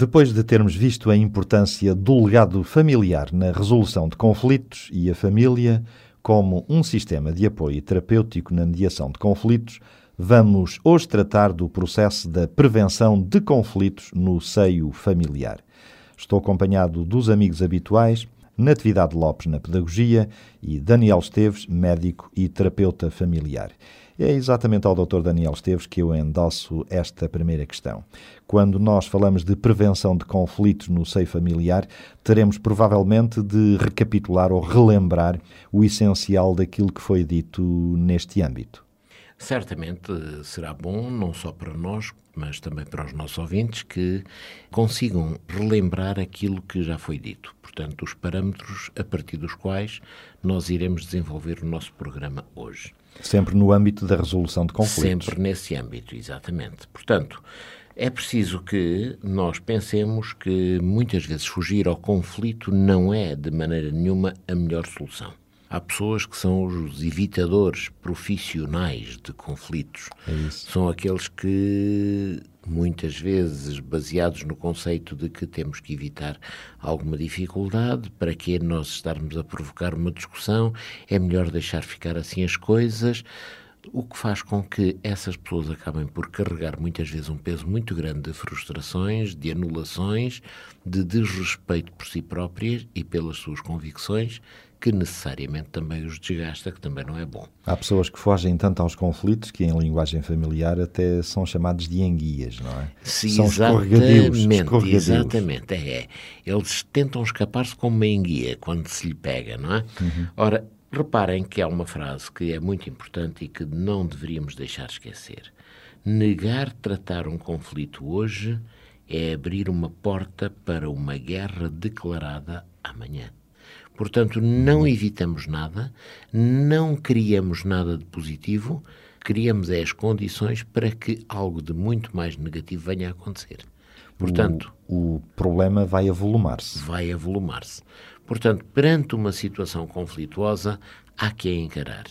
Depois de termos visto a importância do legado familiar na resolução de conflitos e a família como um sistema de apoio terapêutico na mediação de conflitos, vamos hoje tratar do processo da prevenção de conflitos no seio familiar. Estou acompanhado dos amigos habituais, Natividade Lopes na Pedagogia e Daniel Esteves, médico e terapeuta familiar. É exatamente ao Dr. Daniel Esteves que eu endosso esta primeira questão. Quando nós falamos de prevenção de conflitos no seio familiar, teremos provavelmente de recapitular ou relembrar o essencial daquilo que foi dito neste âmbito. Certamente será bom, não só para nós, mas também para os nossos ouvintes, que consigam relembrar aquilo que já foi dito. Portanto, os parâmetros a partir dos quais nós iremos desenvolver o nosso programa hoje. Sempre no âmbito da resolução de conflitos. Sempre nesse âmbito, exatamente. Portanto, é preciso que nós pensemos que muitas vezes fugir ao conflito não é, de maneira nenhuma, a melhor solução. Há pessoas que são os evitadores profissionais de conflitos. É são aqueles que, muitas vezes, baseados no conceito de que temos que evitar alguma dificuldade, para que nós estarmos a provocar uma discussão, é melhor deixar ficar assim as coisas o que faz com que essas pessoas acabem por carregar muitas vezes um peso muito grande de frustrações, de anulações, de desrespeito por si próprias e pelas suas convicções, que necessariamente também os desgasta, que também não é bom. Há pessoas que fogem tanto aos conflitos que, em linguagem familiar, até são chamados de enguias, não é? Sim, são exatamente, exatamente. É, é. Eles tentam escapar-se como uma enguia quando se lhe pega, não é? Uhum. Ora, reparem que há uma frase que é muito importante e que não deveríamos deixar esquecer. Negar tratar um conflito hoje é abrir uma porta para uma guerra declarada amanhã. Portanto, não evitamos nada, não criamos nada de positivo, criamos é as condições para que algo de muito mais negativo venha a acontecer. Portanto, o, o problema vai avolumar-se. Vai avolumar-se. Portanto, perante uma situação conflituosa, há que a encarar.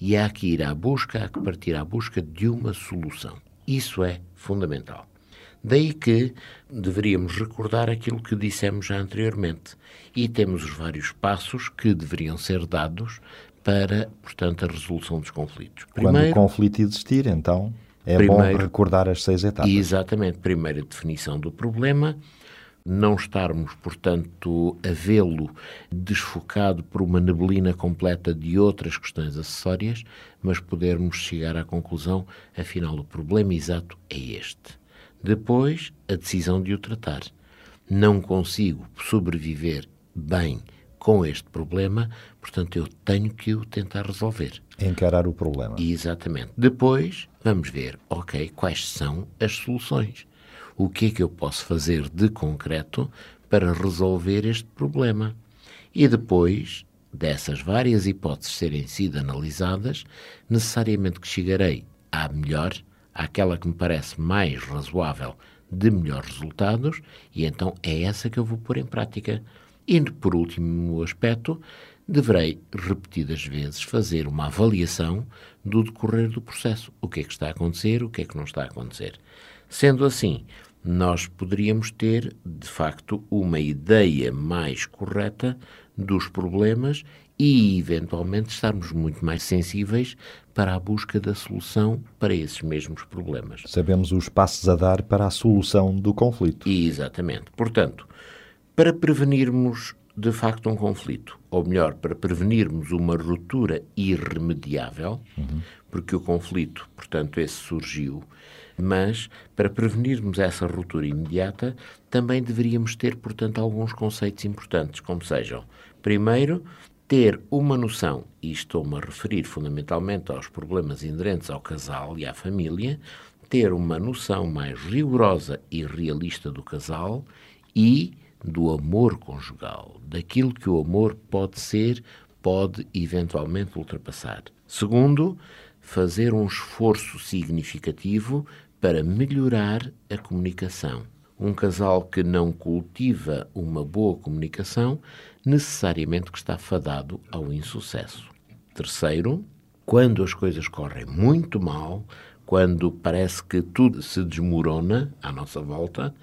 E há que ir à busca, há que partir à busca de uma solução. Isso é fundamental. Daí que deveríamos recordar aquilo que dissemos já anteriormente. E temos os vários passos que deveriam ser dados para, portanto, a resolução dos conflitos. Primeiro, Quando o conflito existir, então, é primeiro, bom recordar as seis etapas. Exatamente. Primeiro, a definição do problema, não estarmos, portanto, a vê-lo desfocado por uma neblina completa de outras questões acessórias, mas podermos chegar à conclusão, afinal, o problema exato é este. Depois, a decisão de o tratar. Não consigo sobreviver bem com este problema, portanto, eu tenho que o tentar resolver. Encarar o problema. Exatamente. Depois, vamos ver, ok, quais são as soluções. O que é que eu posso fazer de concreto para resolver este problema? E depois dessas várias hipóteses serem sido analisadas, necessariamente que chegarei à melhor àquela que me parece mais razoável de melhores resultados, e então é essa que eu vou pôr em prática. E, por último aspecto, deverei repetidas vezes fazer uma avaliação do decorrer do processo. O que é que está a acontecer, o que é que não está a acontecer. Sendo assim, nós poderíamos ter, de facto, uma ideia mais correta dos problemas e, eventualmente, estarmos muito mais sensíveis para a busca da solução para esses mesmos problemas. Sabemos os passos a dar para a solução do conflito. Exatamente. Portanto, para prevenirmos de facto um conflito, ou melhor, para prevenirmos uma ruptura irremediável, uhum. porque o conflito, portanto, esse surgiu, mas para prevenirmos essa ruptura imediata, também deveríamos ter, portanto, alguns conceitos importantes, como sejam, primeiro, ter uma noção, e estou-me a referir fundamentalmente aos problemas inerentes ao casal e à família, ter uma noção mais rigorosa e realista do casal e do amor conjugal, daquilo que o amor pode ser pode eventualmente ultrapassar. Segundo, fazer um esforço significativo para melhorar a comunicação. Um casal que não cultiva uma boa comunicação necessariamente que está fadado ao insucesso. Terceiro, quando as coisas correm muito mal, quando parece que tudo se desmorona à nossa volta,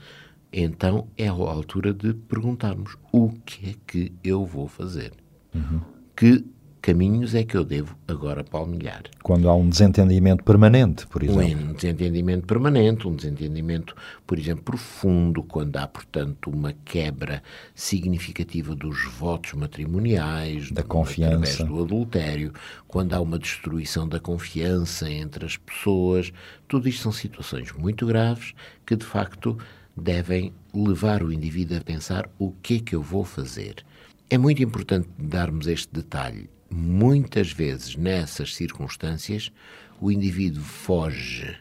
então é a altura de perguntarmos o que é que eu vou fazer. Uhum. Que caminhos é que eu devo agora palmilhar? Quando há um desentendimento permanente, por exemplo. Um desentendimento permanente, um desentendimento, por exemplo, profundo, quando há, portanto, uma quebra significativa dos votos matrimoniais, da confiança, através do adultério, quando há uma destruição da confiança entre as pessoas, tudo isto são situações muito graves que, de facto, devem levar o indivíduo a pensar o que é que eu vou fazer. É muito importante darmos este detalhe muitas vezes nessas circunstâncias o indivíduo foge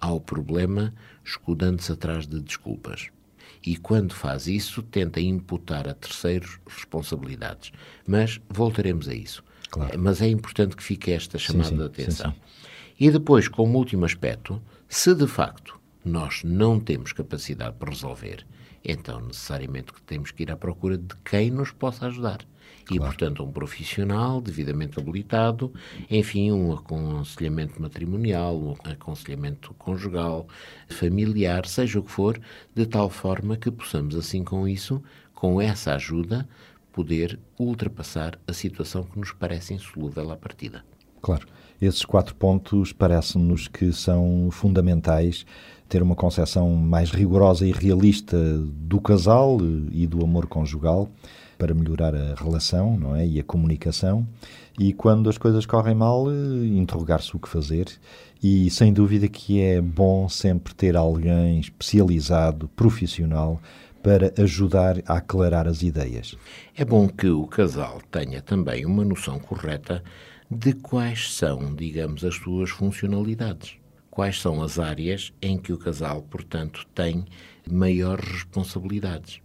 ao problema escudando-se atrás de desculpas. E quando faz isso, tenta imputar a terceiros responsabilidades. Mas voltaremos a isso. Claro. Mas é importante que fique esta chamada sim, sim, de atenção. Sim, e depois, como último aspecto, se de facto nós não temos capacidade para resolver, então necessariamente temos que ir à procura de quem nos possa ajudar. E, portanto, um profissional devidamente habilitado, enfim, um aconselhamento matrimonial, um aconselhamento conjugal, familiar, seja o que for, de tal forma que possamos, assim com isso, com essa ajuda, poder ultrapassar a situação que nos parece insolúvel à partida. Claro. Esses quatro pontos parecem-nos que são fundamentais ter uma concepção mais rigorosa e realista do casal e do amor conjugal para melhorar a relação não é? e a comunicação. E quando as coisas correm mal, eh, interrogar-se o que fazer. E sem dúvida que é bom sempre ter alguém especializado, profissional, para ajudar a aclarar as ideias. É bom que o casal tenha também uma noção correta de quais são, digamos, as suas funcionalidades. Quais são as áreas em que o casal, portanto, tem maiores responsabilidades.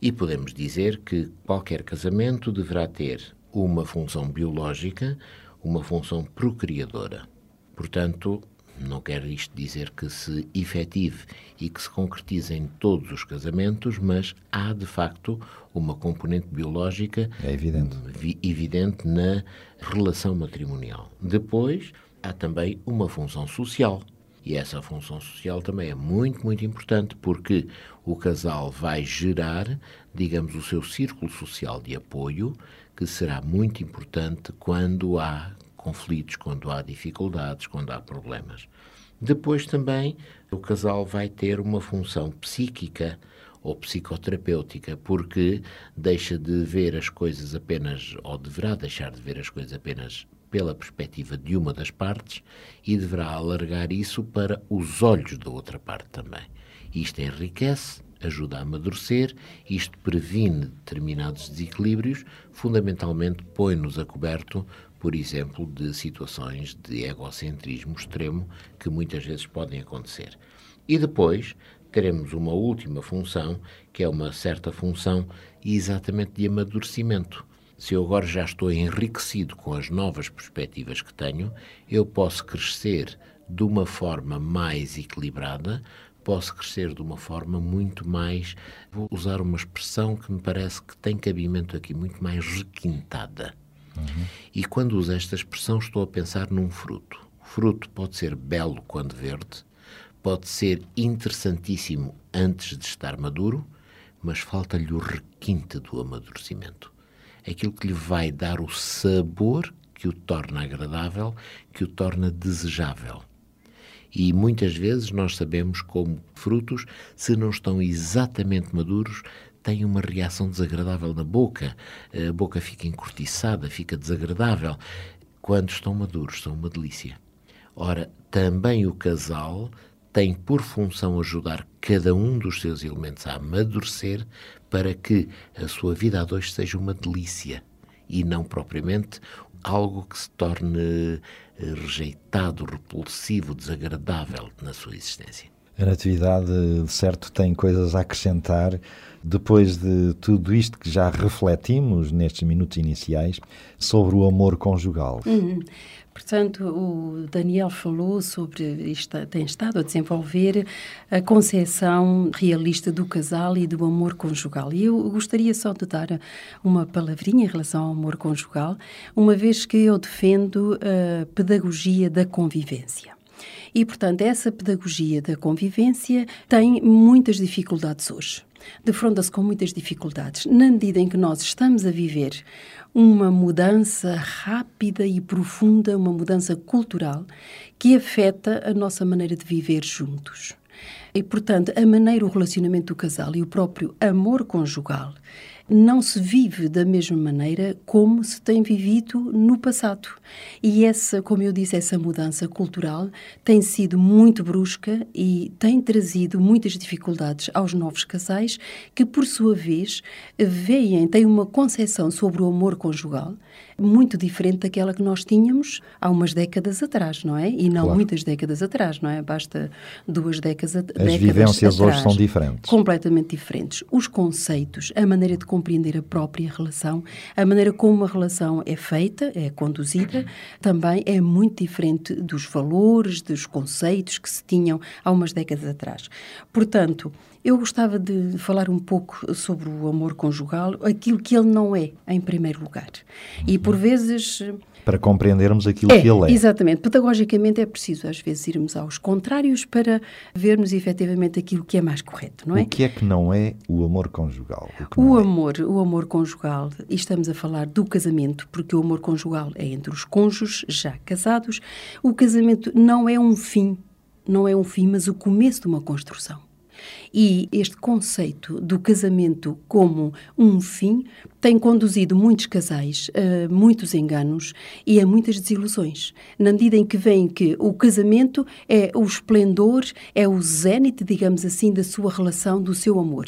E podemos dizer que qualquer casamento deverá ter uma função biológica, uma função procriadora. Portanto, não quer isto dizer que se efetive e que se concretize em todos os casamentos, mas há de facto uma componente biológica é evidente. evidente na relação matrimonial. Depois, há também uma função social. E essa função social também é muito, muito importante porque o casal vai gerar, digamos, o seu círculo social de apoio, que será muito importante quando há conflitos, quando há dificuldades, quando há problemas. Depois também o casal vai ter uma função psíquica ou psicoterapêutica, porque deixa de ver as coisas apenas, ou deverá deixar de ver as coisas apenas pela perspectiva de uma das partes e deverá alargar isso para os olhos da outra parte também. Isto enriquece, ajuda a amadurecer, isto previne determinados desequilíbrios, fundamentalmente põe-nos a coberto, por exemplo, de situações de egocentrismo extremo que muitas vezes podem acontecer. E depois teremos uma última função, que é uma certa função exatamente de amadurecimento se eu agora já estou enriquecido com as novas perspectivas que tenho, eu posso crescer de uma forma mais equilibrada, posso crescer de uma forma muito mais. Vou usar uma expressão que me parece que tem cabimento aqui, muito mais requintada. Uhum. E quando uso esta expressão, estou a pensar num fruto. O fruto pode ser belo quando verde, pode ser interessantíssimo antes de estar maduro, mas falta-lhe o requinte do amadurecimento aquilo que lhe vai dar o sabor que o torna agradável, que o torna desejável. E muitas vezes nós sabemos como frutos, se não estão exatamente maduros, têm uma reação desagradável na boca, a boca fica encurtiçada, fica desagradável. Quando estão maduros, são uma delícia. Ora, também o casal tem por função ajudar cada um dos seus elementos a amadurecer para que a sua vida a dois seja uma delícia e não propriamente algo que se torne eh, rejeitado, repulsivo, desagradável na sua existência. A Natividade, de certo, tem coisas a acrescentar depois de tudo isto que já refletimos nestes minutos iniciais sobre o amor conjugal. Uhum. Portanto, o Daniel falou sobre, isto, tem estado a desenvolver a concepção realista do casal e do amor conjugal. E eu gostaria só de dar uma palavrinha em relação ao amor conjugal, uma vez que eu defendo a pedagogia da convivência. E, portanto, essa pedagogia da convivência tem muitas dificuldades hoje. Defronta-se com muitas dificuldades, na medida em que nós estamos a viver uma mudança rápida e profunda, uma mudança cultural que afeta a nossa maneira de viver juntos. E, portanto, a maneira, o relacionamento do casal e o próprio amor conjugal não se vive da mesma maneira como se tem vivido no passado. E essa, como eu disse, essa mudança cultural tem sido muito brusca e tem trazido muitas dificuldades aos novos casais que, por sua vez, veem, têm uma concepção sobre o amor conjugal muito diferente daquela que nós tínhamos há umas décadas atrás, não é? E não claro. muitas décadas atrás, não é? Basta duas décadas, As décadas vivências atrás, hoje são diferentes. Completamente diferentes. Os conceitos, a maneira de compreender a própria relação, a maneira como uma relação é feita, é conduzida, também é muito diferente dos valores, dos conceitos que se tinham há umas décadas atrás. Portanto, eu gostava de falar um pouco sobre o amor conjugal, aquilo que ele não é, em primeiro lugar. E por vezes. Para compreendermos aquilo é, que ele é. Exatamente. Pedagogicamente é preciso, às vezes, irmos aos contrários para vermos efetivamente aquilo que é mais correto, não é? O que é que não é o amor conjugal? O, o é? amor, o amor conjugal, e estamos a falar do casamento, porque o amor conjugal é entre os cônjuges já casados. O casamento não é um fim, não é um fim, mas o começo de uma construção. E este conceito do casamento como um fim tem conduzido muitos casais a muitos enganos e a muitas desilusões, na medida em que veem que o casamento é o esplendor, é o zénite, digamos assim, da sua relação, do seu amor.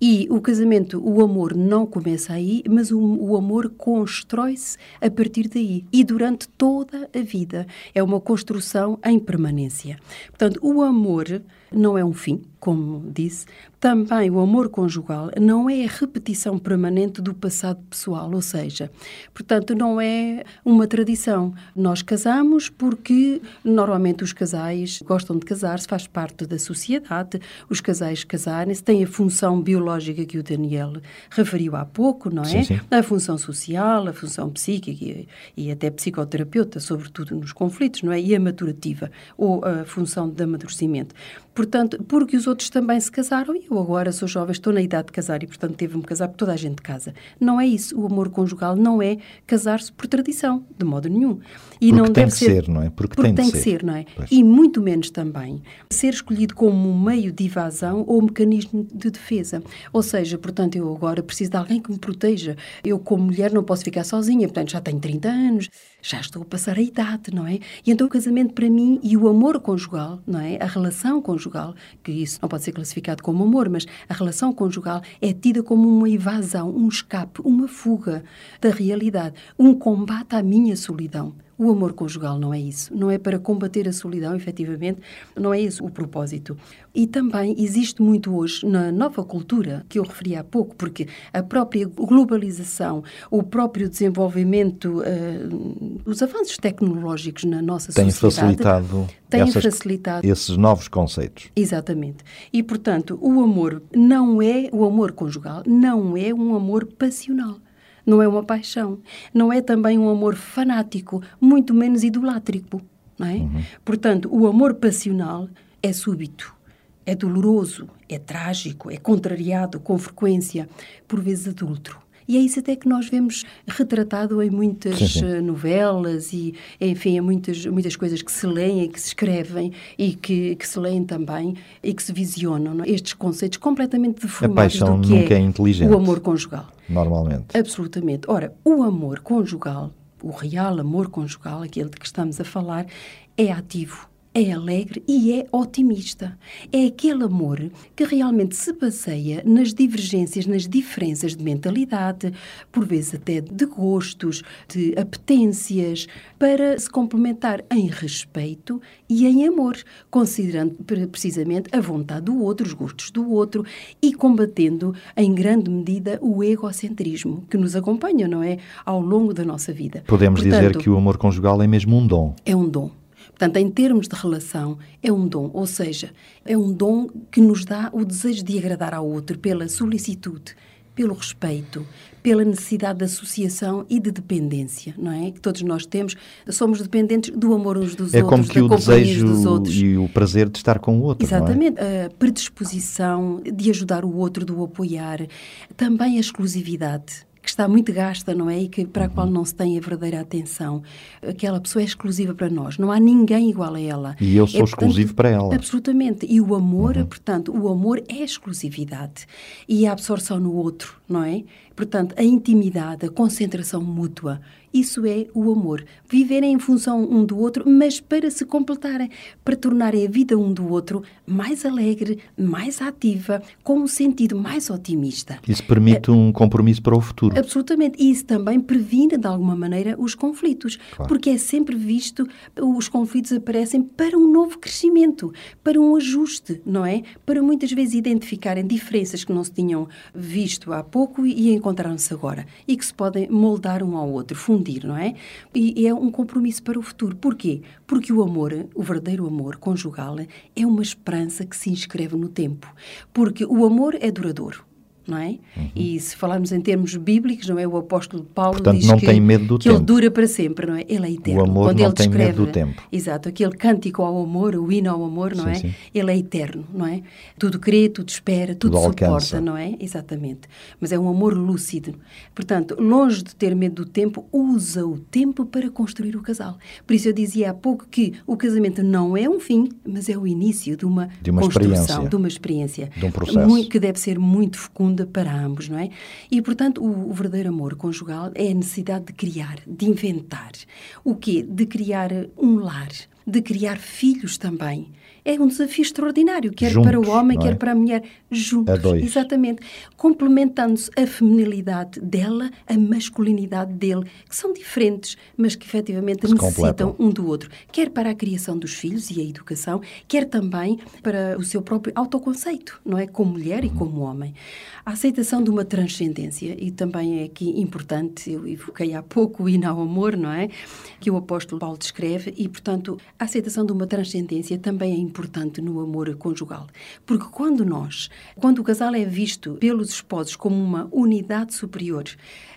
E o casamento, o amor não começa aí, mas o, o amor constrói-se a partir daí e durante toda a vida. É uma construção em permanência. Portanto, o amor não é um fim, como disse, também o amor conjugal não é a repetição permanente do passado pessoal, ou seja, portanto, não é uma tradição. Nós casamos porque normalmente os casais gostam de casar-se, faz parte da sociedade, os casais casarem-se, têm a função biológica que o Daniel referiu há pouco, não é? Sim, sim. A função social, a função psíquica e, e até psicoterapeuta, sobretudo nos conflitos, não é? E a maturativa, ou a função de amadurecimento. Portanto, porque os outros também se casaram e eu agora sou jovem, estou na idade de casar e, portanto, teve-me casar porque toda a gente casa. Não é isso. O amor conjugal não é casar-se por tradição, de modo nenhum. E porque não tem deve que ser, ser, não é? Porque, porque tem, tem que ser, ser não é? Pois. E muito menos também ser escolhido como um meio de evasão ou mecanismo de defesa. Ou seja, portanto, eu agora preciso de alguém que me proteja. Eu, como mulher, não posso ficar sozinha, portanto, já tenho 30 anos, já estou a passar a idade, não é? E então o casamento para mim e o amor conjugal, não é? A relação conjugal, que isso não pode ser classificado como amor, mas a relação conjugal é tida como uma evasão, um escape, uma fuga da realidade, um combate à minha solidão. O amor conjugal não é isso. Não é para combater a solidão, efetivamente, não é esse o propósito. E também existe muito hoje na nova cultura, que eu referi há pouco, porque a própria globalização, o próprio desenvolvimento, uh, os avanços tecnológicos na nossa tem sociedade. Facilitado têm essas, facilitado esses novos conceitos. Exatamente. E, portanto, o amor não é, o amor conjugal não é um amor passional não é uma paixão, não é também um amor fanático, muito menos idolátrico, não é? Uhum. Portanto, o amor passional é súbito, é doloroso, é trágico, é contrariado com frequência, por vezes adulto. E é isso até que nós vemos retratado em muitas sim, sim. Eh, novelas e, enfim, em muitas, muitas coisas que se leem e que se escrevem e que, que se leem também e que se visionam. É? Estes conceitos completamente deformados do que é, é o amor conjugal. Normalmente. Absolutamente. Ora, o amor conjugal, o real amor conjugal, aquele de que estamos a falar, é ativo, é alegre e é otimista. É aquele amor que realmente se baseia nas divergências, nas diferenças de mentalidade, por vezes até de gostos, de apetências, para se complementar em respeito e em amor, considerando precisamente a vontade do outro, os gostos do outro e combatendo em grande medida o egocentrismo que nos acompanha, não é? Ao longo da nossa vida. Podemos Portanto, dizer que o amor conjugal é mesmo um dom. É um dom. Portanto, em termos de relação, é um dom, ou seja, é um dom que nos dá o desejo de agradar ao outro pela solicitude, pelo respeito, pela necessidade de associação e de dependência, não é? Que todos nós temos, somos dependentes do amor uns dos é outros, como que da o desejo dos outros. e o prazer de estar com o outro, Exatamente, é? a predisposição de ajudar o outro, de o apoiar, também a exclusividade que está muito gasta, não é? E que, para a qual não se tem a verdadeira atenção. Aquela pessoa é exclusiva para nós, não há ninguém igual a ela. E eu sou é, exclusivo portanto, para ela. Absolutamente. E o amor, uhum. portanto, o amor é exclusividade e a absorção no outro, não é? Portanto, a intimidade, a concentração mútua, isso é o amor. Viverem em função um do outro, mas para se completarem, para tornarem a vida um do outro mais alegre, mais ativa, com um sentido mais otimista. Isso permite é, um compromisso para o futuro. Absolutamente. E isso também previne, de alguma maneira, os conflitos. Claro. Porque é sempre visto, os conflitos aparecem para um novo crescimento, para um ajuste, não é? Para muitas vezes identificarem diferenças que não se tinham visto há pouco e encontraram-se agora. E que se podem moldar um ao outro, fundir, não é? E, é um compromisso para o futuro. Porquê? Porque o amor, o verdadeiro amor conjugal, é uma esperança que se inscreve no tempo. Porque o amor é duradouro não é? Uhum. E se falarmos em termos bíblicos, não é? O apóstolo Paulo Portanto, diz não que, tem medo do que tempo. ele dura para sempre, não é? Ele é eterno. O amor Quando não ele tem descreve, medo do tempo. Exato, aquele cântico ao amor, o hino ao amor, não sim, é? Sim. Ele é eterno, não é? Tudo crê, tudo espera, tudo, tudo suporta, alcança. não é? Exatamente. Mas é um amor lúcido. Portanto, longe de ter medo do tempo, usa o tempo para construir o casal. Por isso eu dizia há pouco que o casamento não é um fim, mas é o início de uma, de uma construção, de uma experiência. De um processo. Que deve ser muito fecunda para ambos, não é? E, portanto, o, o, verdadeiro amor conjugal é a necessidade de criar, de inventar. O quê? De criar um lar, de criar filhos também é um desafio extraordinário, quer juntos, para o homem, é? quer para a mulher, juntos. A dois. Exatamente. Complementando-se a feminilidade dela, a masculinidade dele, que são diferentes, mas que efetivamente Se necessitam completam. um do outro. Quer para a criação dos filhos e a educação, quer também para o seu próprio autoconceito, não é? Como mulher e como homem. A aceitação de uma transcendência, e também é aqui importante, eu evoquei há pouco o hino ao amor, não é? Que o apóstolo Paulo descreve, e portanto a aceitação de uma transcendência também é importante no amor conjugal. Porque quando nós, quando o casal é visto pelos esposos como uma unidade superior,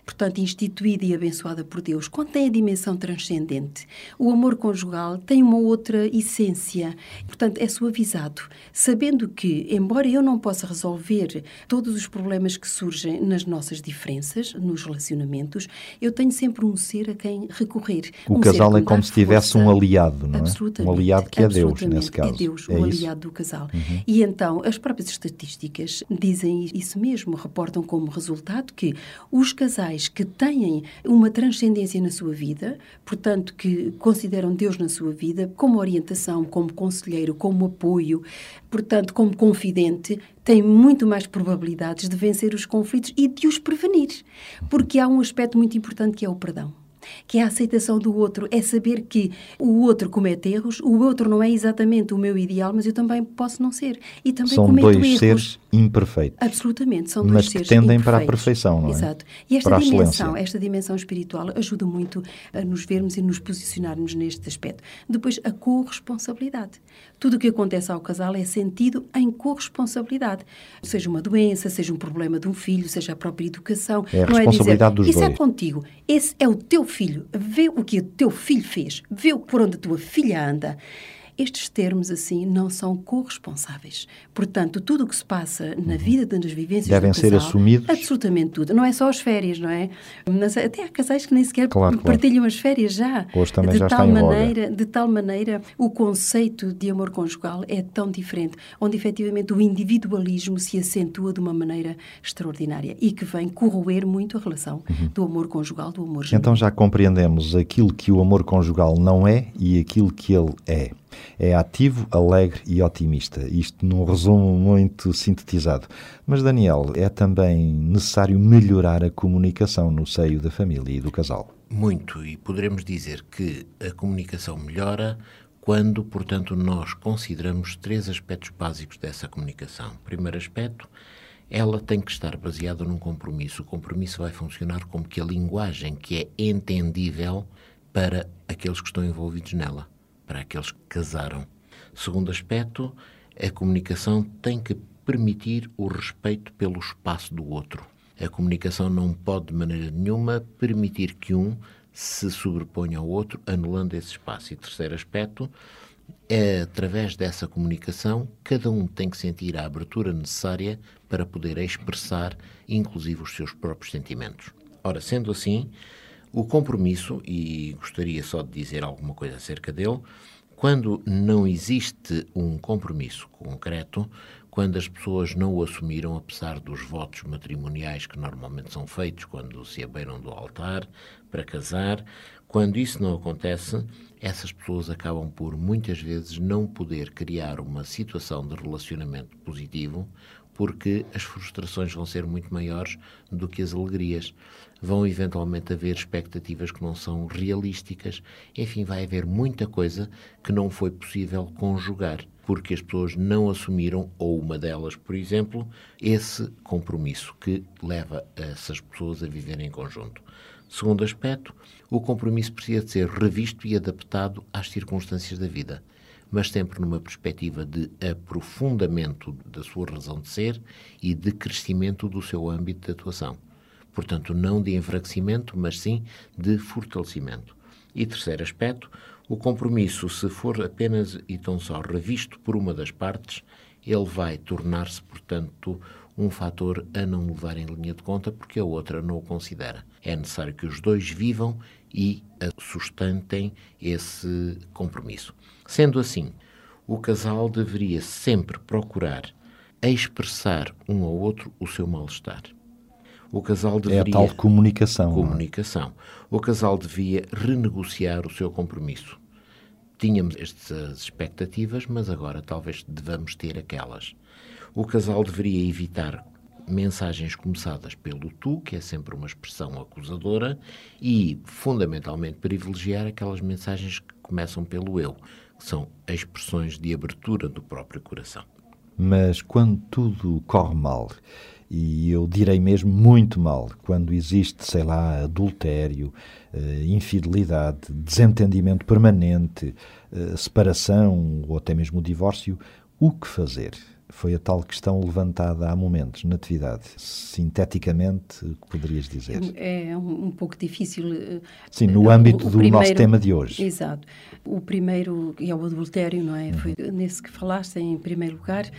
portanto instituída e abençoada por Deus, quando tem a dimensão transcendente, o amor conjugal tem uma outra essência, portanto é suavizado, sabendo que, embora eu não possa resolver todos os problemas que surgem nas nossas diferenças, nos relacionamentos, eu tenho sempre um ser a quem recorrer. O um casal é como se tivesse um aliado, não é? Absolutamente. Um aliado que é Deus, nesse caso. É Deus, é o isso? aliado do casal. Uhum. E então, as próprias estatísticas dizem isso mesmo, reportam como resultado que os casais que têm uma transcendência na sua vida, portanto, que consideram Deus na sua vida como orientação, como conselheiro, como apoio, portanto, como confidente, têm muito mais probabilidades de vencer os conflitos e de os prevenir. Porque há um aspecto muito importante que é o perdão que é a aceitação do outro, é saber que o outro comete erros, o outro não é exatamente o meu ideal, mas eu também posso não ser. E também São cometo dois erros. seres imperfeitos. Absolutamente, são dois Mas que seres tendem para a perfeição, não é? Exato. E esta Para dimensão, esta dimensão espiritual ajuda muito a nos vermos e nos posicionarmos neste aspecto. Depois, a corresponsabilidade. Tudo o que acontece ao casal é sentido em corresponsabilidade. Seja uma doença, seja um problema de um filho, seja a própria educação. É a responsabilidade é dos dizer, Isso é dois. contigo. Esse é o teu filho. Vê o que o teu filho fez. Vê por onde a tua filha anda. Estes termos, assim, não são corresponsáveis. Portanto, tudo o que se passa na vida das vivências Uhum. Devem do ser casal, assumidos. Absolutamente tudo. Não é só as férias, não é? Mas até há casais que nem sequer Claro, claro. partilham as férias já. Hoje também de já tal está em voga. maneira, De tal maneira, o conceito de amor conjugal é tão diferente, onde efetivamente o individualismo se acentua de uma maneira extraordinária e que vem corroer muito a relação do amor conjugal, do amor genuíno. Então já compreendemos aquilo que o amor conjugal não é e aquilo que ele é. É ativo, alegre e otimista. Isto num resumo muito sintetizado. Mas, Daniel, é também necessário melhorar a comunicação no seio da família e do casal. Muito, e poderemos dizer que a comunicação melhora quando, portanto, nós consideramos três aspectos básicos dessa comunicação. Primeiro aspecto, ela tem que estar baseada num compromisso. O compromisso vai funcionar como que a linguagem que é entendível para aqueles que estão envolvidos nela, para aqueles que casaram. Segundo aspecto, a comunicação tem que permitir o respeito pelo espaço do outro. A comunicação não pode, de maneira nenhuma, permitir que um se sobreponha ao outro, anulando esse espaço. E terceiro aspecto, é através dessa comunicação, cada um tem que sentir a abertura necessária para poder expressar, inclusive, os seus próprios sentimentos. Ora, sendo assim, o compromisso, e gostaria só de dizer alguma coisa acerca dele, quando não existe um compromisso concreto, quando as pessoas não o assumiram, apesar dos votos matrimoniais que normalmente são feitos quando se abeiram do altar para casar, quando isso não acontece, essas pessoas acabam por muitas vezes não poder criar uma situação de relacionamento positivo porque as frustrações vão ser muito maiores do que as alegrias. Vão eventualmente haver expectativas que não são realísticas. Enfim, vai haver muita coisa que não foi possível conjugar porque as pessoas não assumiram, ou uma delas, por exemplo, esse compromisso que leva essas pessoas a viverem em conjunto. Segundo aspecto, o compromisso precisa de ser revisto e adaptado às circunstâncias da vida, mas sempre numa perspectiva de aprofundamento da sua razão de ser e de crescimento do seu âmbito de atuação. Portanto, não de enfraquecimento, mas sim de fortalecimento. E terceiro aspecto, o compromisso, se for apenas e tão só revisto por uma das partes, ele vai tornar-se, portanto, um fator a não levar em linha de conta porque a outra não o considera. É necessário que os dois vivam e sustentem esse compromisso. Sendo assim, o casal deveria sempre procurar expressar um ao outro o seu mal-estar. O casal deveria... É a tal comunicação. É? Comunicação. O casal devia renegociar o seu compromisso. Tínhamos estas expectativas, mas agora talvez devamos ter aquelas. O casal deveria evitar mensagens começadas pelo tu, que é sempre uma expressão acusadora, e, fundamentalmente, privilegiar aquelas mensagens que começam pelo eu, que são expressões de abertura do próprio coração. Mas quando tudo corre mal e eu direi mesmo muito mal, quando existe, sei lá, adultério, eh, infidelidade, desentendimento permanente, eh, separação ou até mesmo o divórcio, o que fazer? Foi a tal questão levantada há momentos na atividade. Sinteticamente, o que poderias dizer? É um, um pouco difícil. Eh, Sim, no âmbito o, o do primeiro, nosso tema de hoje. Exato. O primeiro é o adultério, não é? Uhum. Foi nesse que falaste, em primeiro lugar.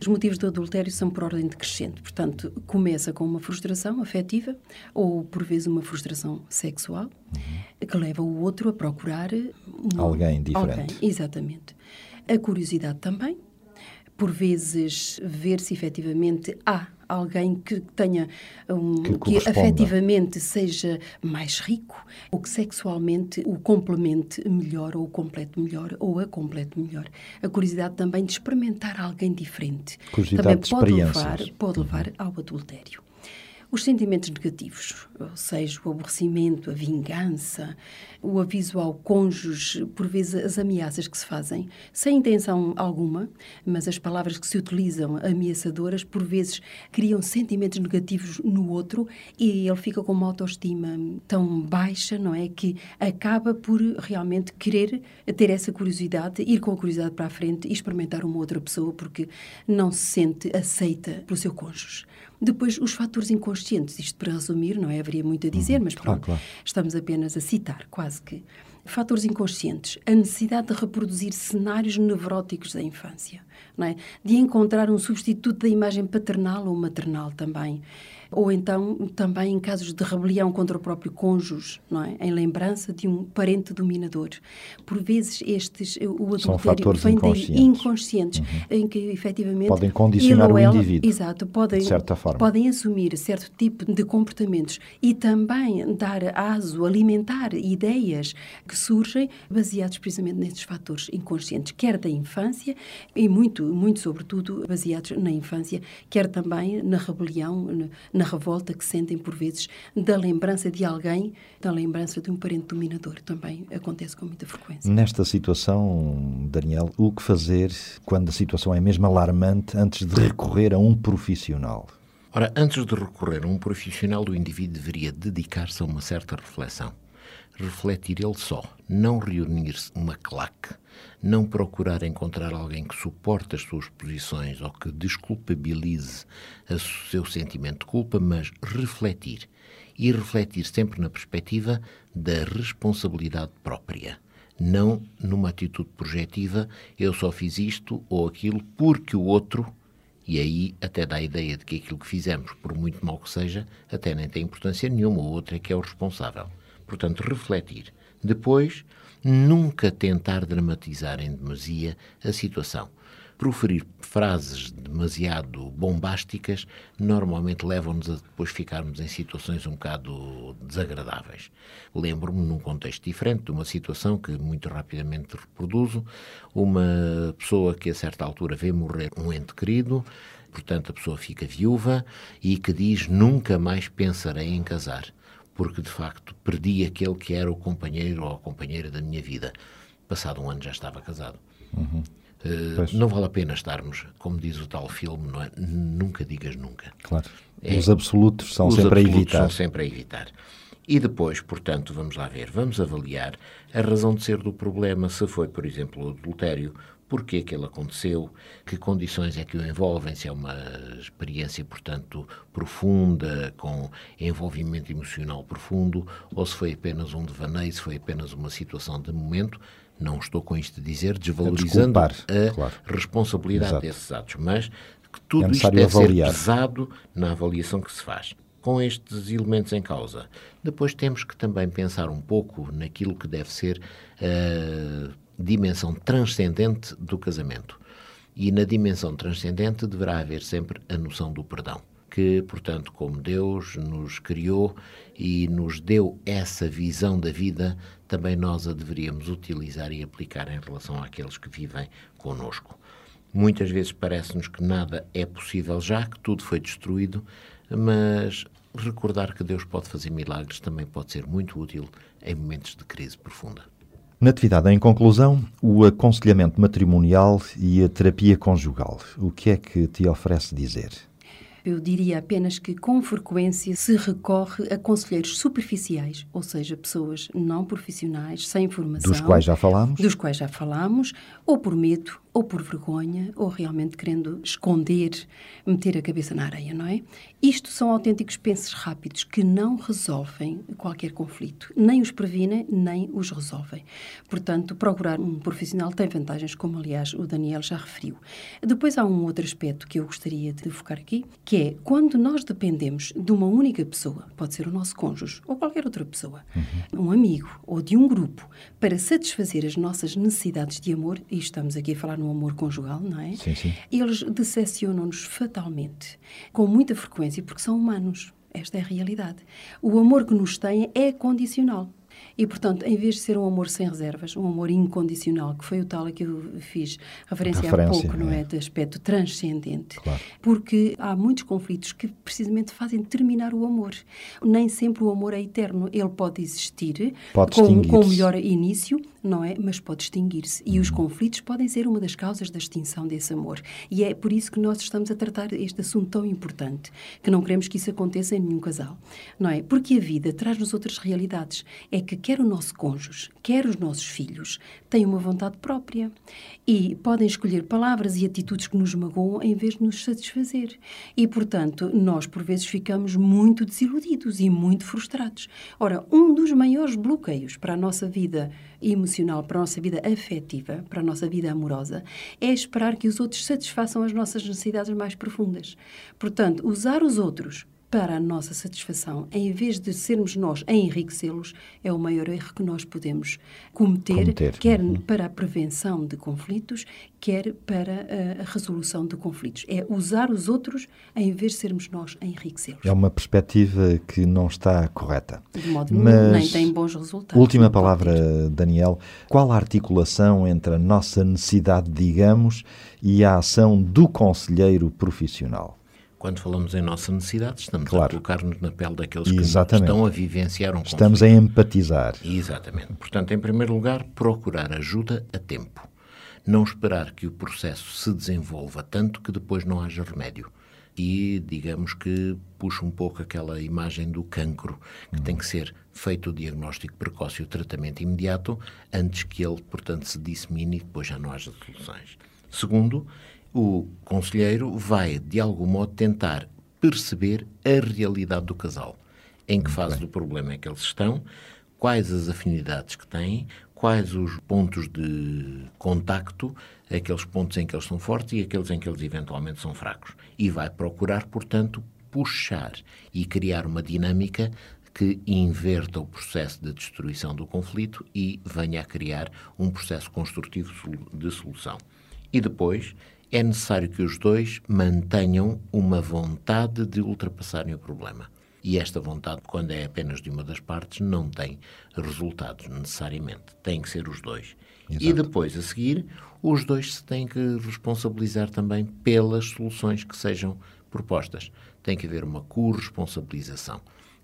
Os motivos do adultério são por ordem decrescente. Portanto, começa com uma frustração afetiva ou, por vezes, uma frustração sexual uhum. que leva o outro a procurar um, alguém diferente. Alguém, exatamente. A curiosidade também por vezes ver se efetivamente há alguém que tenha um, que, que efetivamente seja mais rico ou que sexualmente o complemente melhor ou o complete melhor ou a complete melhor. A curiosidade também de experimentar alguém diferente também pode levar, pode levar ao adultério. Os sentimentos negativos, ou seja, o aborrecimento, a vingança, o aviso ao cônjuge, por vezes as ameaças que se fazem, sem intenção alguma, mas as palavras que se utilizam ameaçadoras, por vezes criam sentimentos negativos no outro e ele fica com uma autoestima tão baixa, não é? Que acaba por realmente querer ter essa curiosidade, ir com a curiosidade para a frente e experimentar uma outra pessoa porque não se sente aceita pelo seu cônjuge. Depois, os fatores inconscientes, isto para resumir, não é? Haveria muito a dizer, uhum, mas pronto, claro, claro. estamos apenas a citar, quase que. Fatores inconscientes, a necessidade de reproduzir cenários nevróticos da infância, não é? De encontrar um substituto da imagem paternal ou maternal também. Ou então, também em casos de rebelião contra o próprio cônjuge, não é? Em lembrança de um parente dominador. Por vezes, estes, o adultério vem daí inconscientes. inconscientes, em que, efetivamente... Podem condicionar o ela- indivíduo, Exato, podem, de certa forma. podem assumir certo tipo de comportamentos e também dar aso, alimentar ideias que surgem baseados precisamente nestes fatores inconscientes, quer da infância e muito, muito sobretudo baseados na infância, quer também na rebelião, na- na revolta que sentem por vezes da lembrança de alguém, da lembrança de um parente dominador. Também acontece com muita frequência. Nesta situação, Daniel, o que fazer quando a situação é mesmo alarmante antes de recorrer a um profissional? Ora, antes de recorrer a um profissional, o indivíduo deveria dedicar-se a uma certa reflexão. Refletir ele só, não reunir-se uma claque, não procurar encontrar alguém que suporte as suas posições ou que desculpabilize o seu sentimento de culpa, mas refletir. E refletir sempre na perspectiva da responsabilidade própria. Não numa atitude projetiva, eu só fiz isto ou aquilo porque o outro e aí até dá a ideia de que aquilo que fizemos, por muito mal que seja, até nem tem importância nenhuma, o outro é que é o responsável. Portanto, refletir. Depois, nunca tentar dramatizar em demasia a situação. Proferir frases demasiado bombásticas normalmente levam-nos a depois ficarmos em situações um bocado desagradáveis. Lembro-me, num contexto diferente, de uma situação que muito rapidamente reproduzo, uma pessoa que a certa altura vê morrer um ente querido, portanto a pessoa fica viúva e que diz nunca mais pensarei em casar, porque de facto perdi aquele que era o companheiro ou a companheira da minha vida. Passado um ano já estava casado. Uh, Pois. não vale a pena estarmos, como diz o tal filme, é? Nunca digas nunca. Claro. É. Os absolutos são Os sempre a absolutos evitar. São sempre a evitar. E depois, portanto, vamos lá ver, vamos avaliar a razão de ser do problema, se foi, por exemplo, o adultério, porquê é que ele aconteceu, que condições é que o envolvem, se é uma experiência, portanto, profunda, com envolvimento emocional profundo, ou se foi apenas um devaneio, se foi apenas uma situação de momento. Não estou com isto a dizer desvalorizando a, desculpar, claro. responsabilidade Exato. desses atos, mas que tudo É isto deve avaliar. ser pesado na avaliação que se faz. Com estes elementos em causa, depois temos que também pensar um pouco naquilo que deve ser a dimensão transcendente do casamento. E na dimensão transcendente deverá haver sempre a noção do perdão. Que, portanto, como Deus nos criou e nos deu essa visão da vida, também nós a deveríamos utilizar e aplicar em relação àqueles que vivem conosco. Muitas vezes parece-nos que nada é possível já, que tudo foi destruído, mas recordar que Deus pode fazer milagres também pode ser muito útil em momentos de crise profunda. Natividade, em conclusão, o aconselhamento matrimonial e a terapia conjugal. O que é que te oferece dizer? Eu diria apenas que, com frequência, se recorre a conselheiros superficiais, ou seja, pessoas não profissionais, sem formação. Dos quais já falámos? Dos quais já falámos, ou por medo, ou por vergonha, ou realmente querendo esconder, meter a cabeça na areia, não é? Isto são autênticos pensos rápidos que não resolvem qualquer conflito, nem os previnem, nem os resolvem. Portanto, procurar um profissional tem vantagens, como aliás o Daniel já referiu. Depois há um outro aspecto que eu gostaria de focar aqui, que é quando nós dependemos de uma única pessoa, pode ser o nosso cônjuge ou qualquer outra pessoa, um amigo ou de um grupo, para satisfazer as nossas necessidades de amor, e estamos aqui a falar no amor conjugal, não é? Sim, sim. Eles decepcionam-nos fatalmente, com muita frequência, porque são humanos. Esta é a realidade. O amor que nos têm é condicional. E, portanto, em vez de ser um amor sem reservas, um amor incondicional, que foi o tal a que eu fiz referência, há Referência, pouco, não é. é? De aspecto transcendente. Claro. Porque há muitos conflitos que precisamente fazem terminar o amor. Nem sempre o amor é eterno. Ele pode existir Pode com, com extinguir-se. melhor início, não é? Mas pode extinguir-se. E Uhum. os conflitos podem ser uma das causas da extinção desse amor. E é por isso que nós estamos a tratar este assunto tão importante, que não queremos que isso aconteça em nenhum casal, não é? Porque a vida traz-nos outras realidades. É que quer o nosso cônjuge, quer os nossos filhos, têm uma vontade própria e podem escolher palavras e atitudes que nos magoam em vez de nos satisfazer. E, portanto, nós por vezes ficamos muito desiludidos e muito frustrados. Ora, um dos maiores bloqueios para a nossa vida emocional, para a nossa vida afetiva, para a nossa vida amorosa, é esperar que os outros satisfaçam as nossas necessidades mais profundas. Portanto, usar os outros para a nossa satisfação, em vez de sermos nós a enriquecê-los, é o maior erro que nós podemos cometer, Cometer. quer Uhum. para a prevenção de conflitos, quer para a, a resolução de conflitos. É usar os outros em vez de sermos nós a enriquecê-los. É uma perspectiva que não está correta. De modo nenhum, Mas, nem tem bons resultados. Última palavra. Daniel. Qual a articulação entre a nossa necessidade, digamos, e a ação do conselheiro profissional? Quando falamos em nossa necessidade, estamos Claro. a colocar-nos na pele daqueles que Exatamente. estão a vivenciar um Estamos conflito. a empatizar. Exatamente. Portanto, em primeiro lugar, procurar ajuda a tempo. Não esperar que o processo se desenvolva tanto que depois não haja remédio. E, digamos que, puxa um pouco aquela imagem do cancro, que tem que ser feito o diagnóstico precoce e o tratamento imediato, antes que ele, portanto, se dissemine e depois já não haja soluções. Segundo, o conselheiro vai, de algum modo, tentar perceber a realidade do casal. Em que fase do problema é que eles estão, quais as afinidades que têm, quais os pontos de contacto, aqueles pontos em que eles são fortes e aqueles em que eles eventualmente são fracos. E vai procurar, portanto, puxar e criar uma dinâmica que inverta o processo de destruição do conflito e venha a criar um processo construtivo de solução. E depois é necessário que os dois mantenham uma vontade de ultrapassarem o problema. E esta vontade, quando é apenas de uma das partes, não tem resultados necessariamente. Tem que ser os dois. E depois, a seguir, os dois se têm que responsabilizar também pelas soluções que sejam propostas. Tem que haver uma corresponsabilização.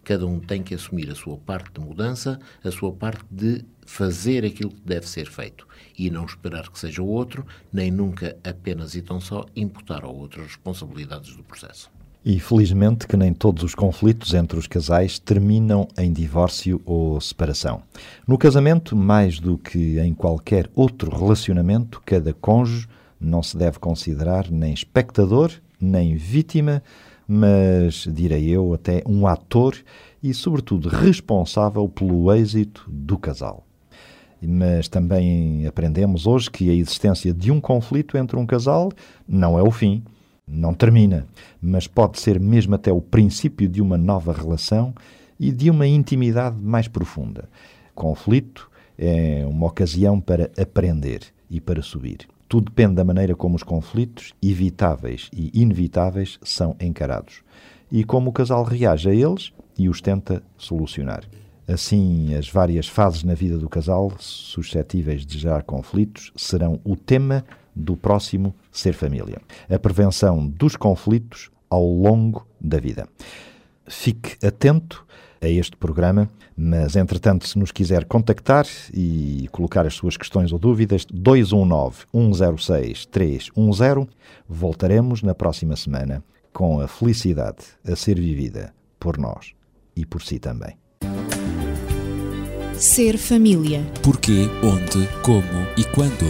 Cada um tem que assumir a sua parte de mudança, a sua parte de fazer aquilo que deve ser feito e não esperar que seja o outro, nem nunca apenas e tão só imputar ao outro as responsabilidades do processo. E felizmente que nem todos os conflitos entre os casais terminam em divórcio ou separação. No casamento, mais do que em qualquer outro relacionamento, cada cônjuge não se deve considerar nem espectador, nem vítima, mas, direi eu, até um ator e, sobretudo, responsável pelo êxito do casal. Mas também aprendemos hoje que a existência de um conflito entre um casal não é o fim, não termina, mas pode ser mesmo até o princípio de uma nova relação e de uma intimidade mais profunda. Conflito é uma ocasião para aprender e para subir. Tudo depende da maneira como os conflitos, evitáveis e inevitáveis, são encarados e como o casal reage a eles e os tenta solucionar. Assim, as várias fases na vida do casal, suscetíveis de gerar conflitos, serão o tema do próximo Ser Família. A prevenção dos conflitos ao longo da vida. Fique atento a este programa, mas entretanto, se nos quiser contactar e colocar as suas questões ou dúvidas, 219-106-310, voltaremos na próxima semana com a felicidade a ser vivida por nós e por si também. Ser família. Porquê, onde, como e quando.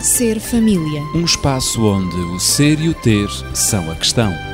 Ser família. Um espaço onde o ser e o ter são a questão.